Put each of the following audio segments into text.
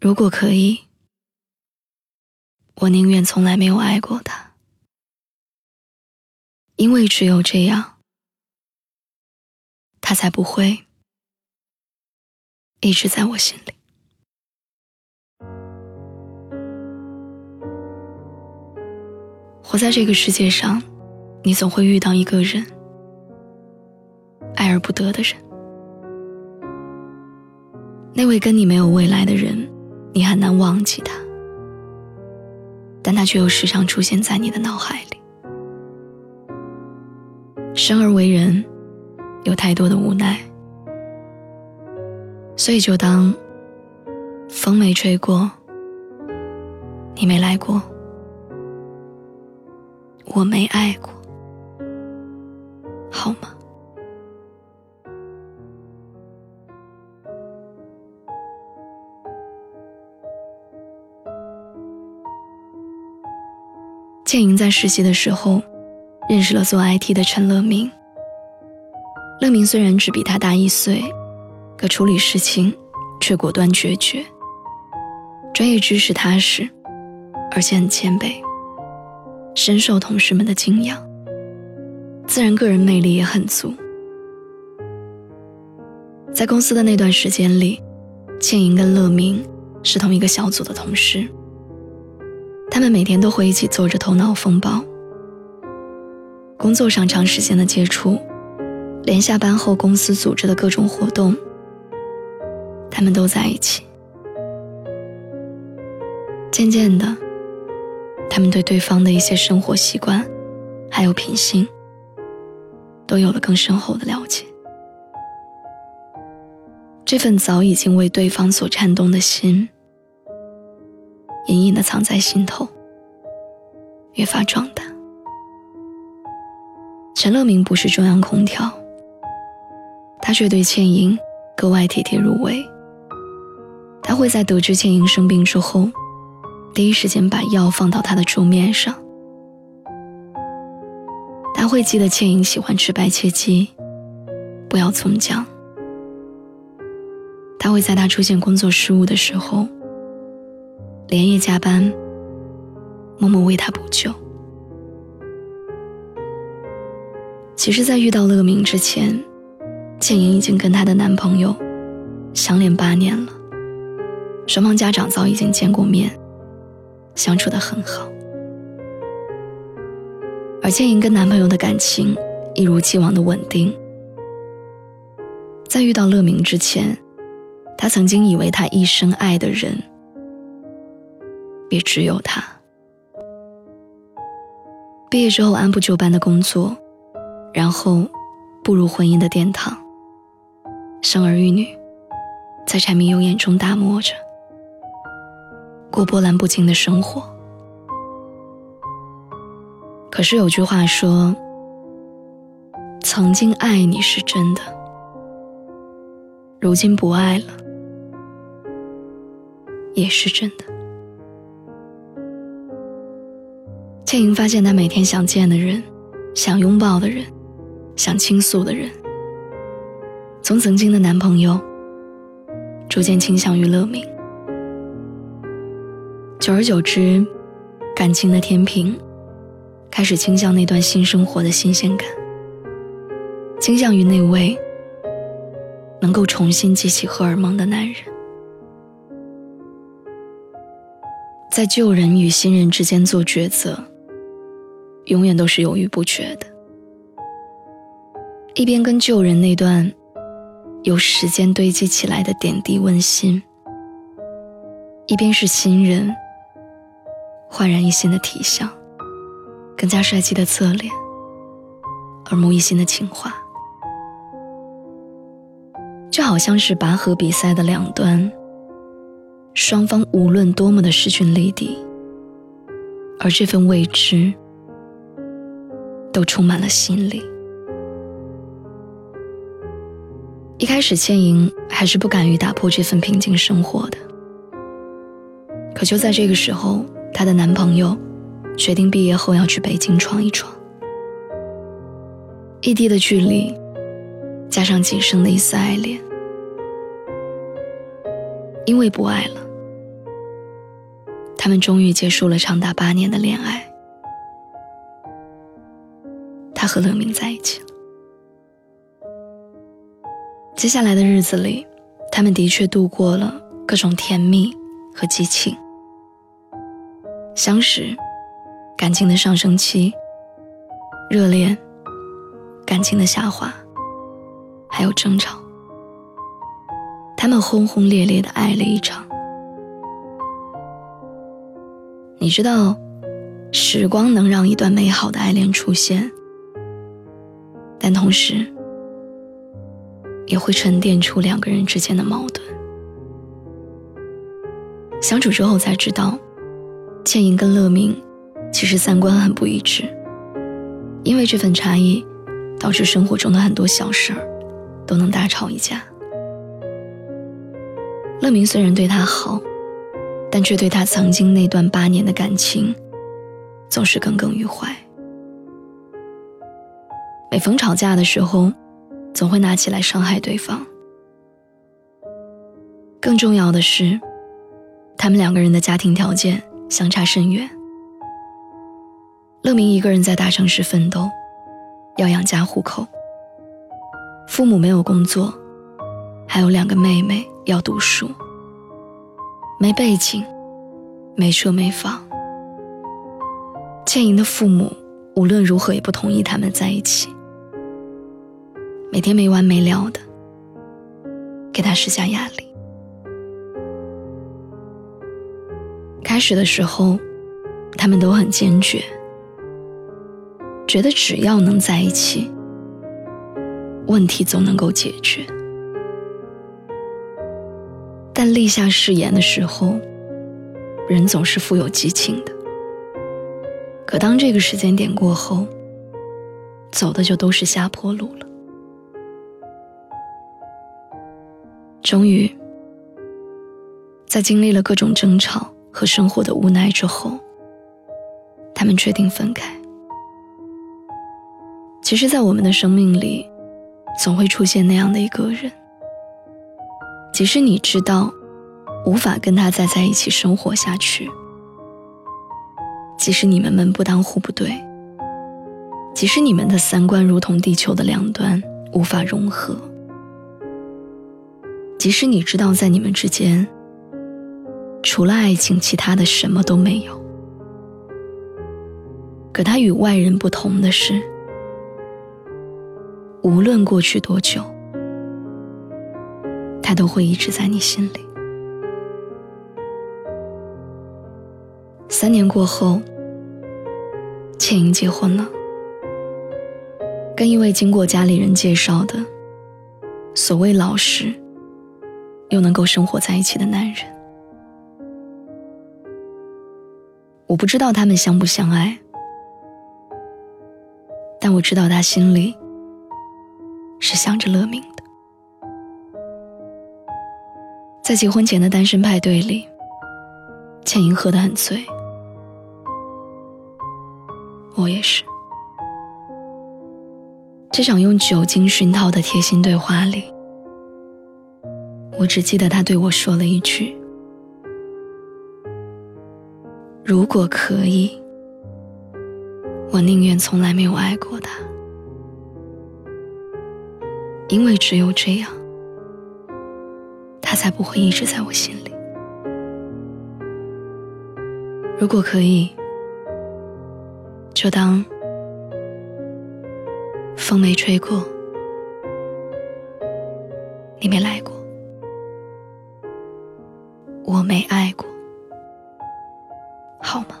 如果可以，我宁愿从来没有爱过他，因为只有这样，他才不会一直在我心里。活在这个世界上，你总会遇到一个人，爱而不得的人。那位跟你没有未来的人，你很难忘记他，但他却又时常出现在你的脑海里。生而为人，有太多的无奈，所以就当风没吹过，你没来过。我没爱过，好吗？倩莹在实习的时候，认识了做 IT 的陈乐明。乐明虽然只比他大一岁，可处理事情却果断决绝，专业知识踏实，而且很谦卑。深受同事们的敬仰，自然个人魅力也很足。在公司的那段时间里，倩莹跟乐明是同一个小组的同事，他们每天都会一起做着头脑风暴。工作上长时间的接触，连下班后公司组织的各种活动，他们都在一起。渐渐的。他们对对方的一些生活习惯，还有品性，都有了更深厚的了解。这份早已经为对方所颤动的心，隐隐的藏在心头，越发壮大。陈乐明不是中央空调，他却对倩莹格外体贴入微。他会在得知倩莹生病之后。第一时间把药放到他的桌面上。他会记得倩莹喜欢吃白切鸡，不要葱姜。他会在他出现工作失误的时候，连夜加班，默默为他补救。其实，在遇到乐明之前，倩莹已经跟她的男朋友相恋八年了，双方家长早已经见过面。相处的很好，而倩莹跟男朋友的感情一如既往的稳定。在遇到乐明之前，她曾经以为她一生爱的人也只有他。毕业之后按部就班的工作，然后步入婚姻的殿堂，生儿育女，在柴米油盐中打磨着。过波澜不惊的生活，可是有句话说：“曾经爱你是真的，如今不爱了也是真的。”倩莹发现，她每天想见的人、想拥抱的人、想倾诉的人，从曾经的男朋友，逐渐倾向于乐明。久而久之，感情的天平开始倾向那段新生活的新鲜感，倾向于那位能够重新激起荷尔蒙的男人。在旧人与新人之间做抉择，永远都是犹豫不决的。一边跟旧人那段由时间堆积起来的点滴温馨，一边是新人。焕然一新的体相，更加帅气的侧脸，耳目一新的情话，就好像是拔河比赛的两端，双方无论多么的势均力敌，而这份未知，都充满了吸引力。一开始，倩莹还是不敢于打破这份平静生活的，可就在这个时候。她的男朋友决定毕业后要去北京闯一闯。异地的距离，加上仅剩的一丝爱恋，因为不爱了，他们终于结束了长达八年的恋爱。和乐明在一起了。接下来的日子里，他们的确度过了各种甜蜜和激情。相识，感情的上升期；热恋，感情的下滑，还有争吵。他们轰轰烈烈的爱了一场。你知道，时光能让一段美好的爱恋出现，同时也会沉淀出两个人之间的矛盾。相处之后才知道，倩莹跟乐明其实三观很不一致，因为这份差异，导致生活中的很多小事儿都能大吵一架。乐明虽然对她好。但却对他曾经那段八年的感情，总是耿耿于怀。每逢吵架的时候，总会拿起来伤害对方。更重要的是，他们两个人的家庭条件相差甚远。乐明一个人在大城市奋斗，要养家糊口；父母没有工作，还有两个妹妹要读书。没背景，没车没房。倩莹的父母无论如何也不同意他们在一起，每天没完没了的给他施加压力。开始的时候，他们都很坚决，觉得只要能在一起，问题总能够解决。但立下誓言的时候，人总是富有激情的。可当这个时间点过后，走的就都是下坡路了。终于，在经历了各种争吵和生活的无奈之后，他们决定分开。其实，在我们的生命里，总会出现那样的一个人。即使你知道无法跟他再在一起生活下去，即使你们门不当户不对，即使你们的三观如同地球的两端无法融合，即使你知道在你们之间除了爱情其他的什么都没有，可他与外人不同的是，无论过去多久。他都会一直在你心里。三年过后，倩莹结婚了，跟一位经过家里人介绍的、所谓老师又能够生活在一起的男人。我不知道他们相不相爱，但我知道他心里是想着乐明的。在结婚前的单身派对里，倩莹喝得很醉，我也是。这场用酒精熏陶的贴心对话里，我只记得他对我说了一句：“如果可以，我宁愿从来没有爱过他，因为只有这样。”他才不会一直在我心里。如果可以，就当风没吹过，你没来过，我没爱过，好吗？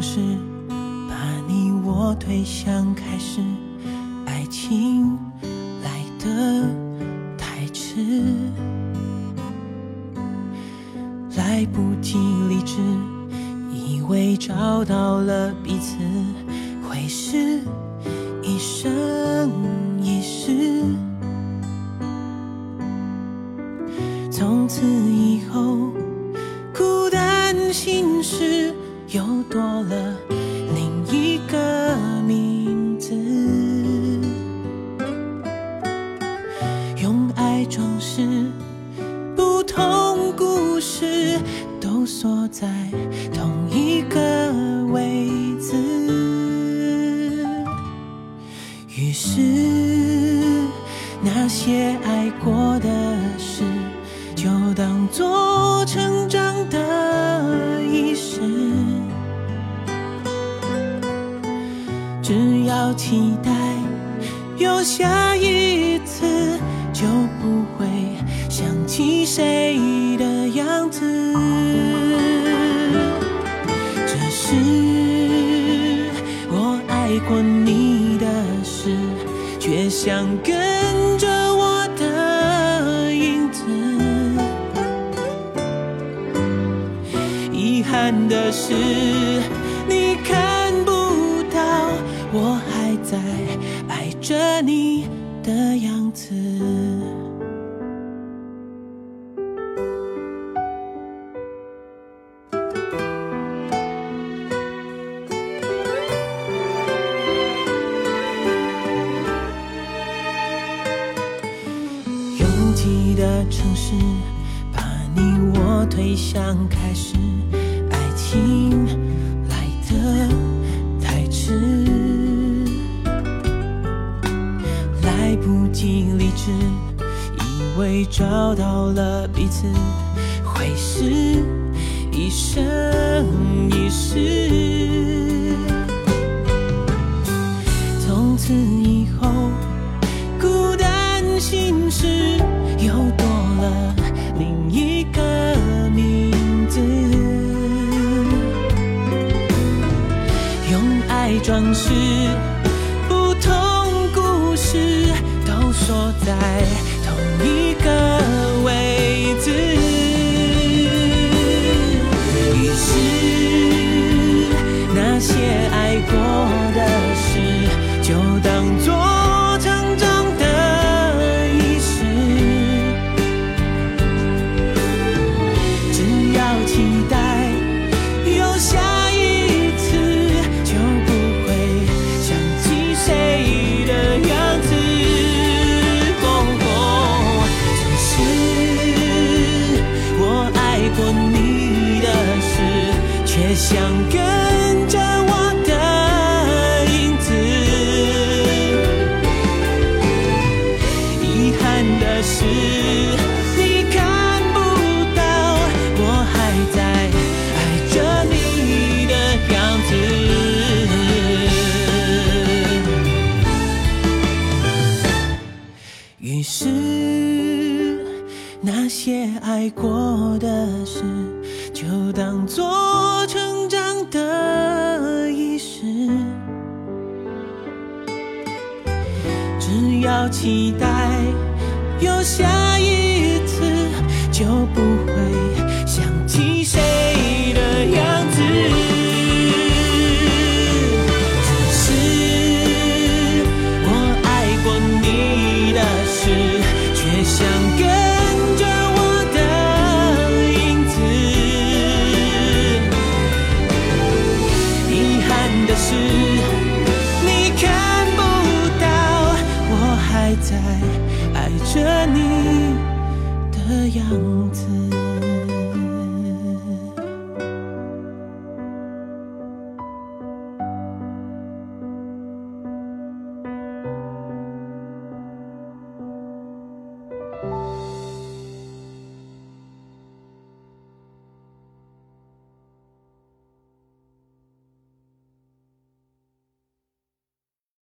拥挤的城市，把你我推向开始。爱情来得太迟，来不及理智，以为找到了彼此会是一生一世。事，都锁在同一个位置。于是，那些爱过的事。就当做成长的仪式，只要期待有下一次，就不会想起谁样子。这是我爱过你的事，却想跟着我的影子。遗憾的是，你看不到我还在爱着你的样子。来不及理智，以为找到了彼此会是一生一世。从此以后，孤单心事又多了另一个名字。用爱装饰在同一个位置。爱着你的样子。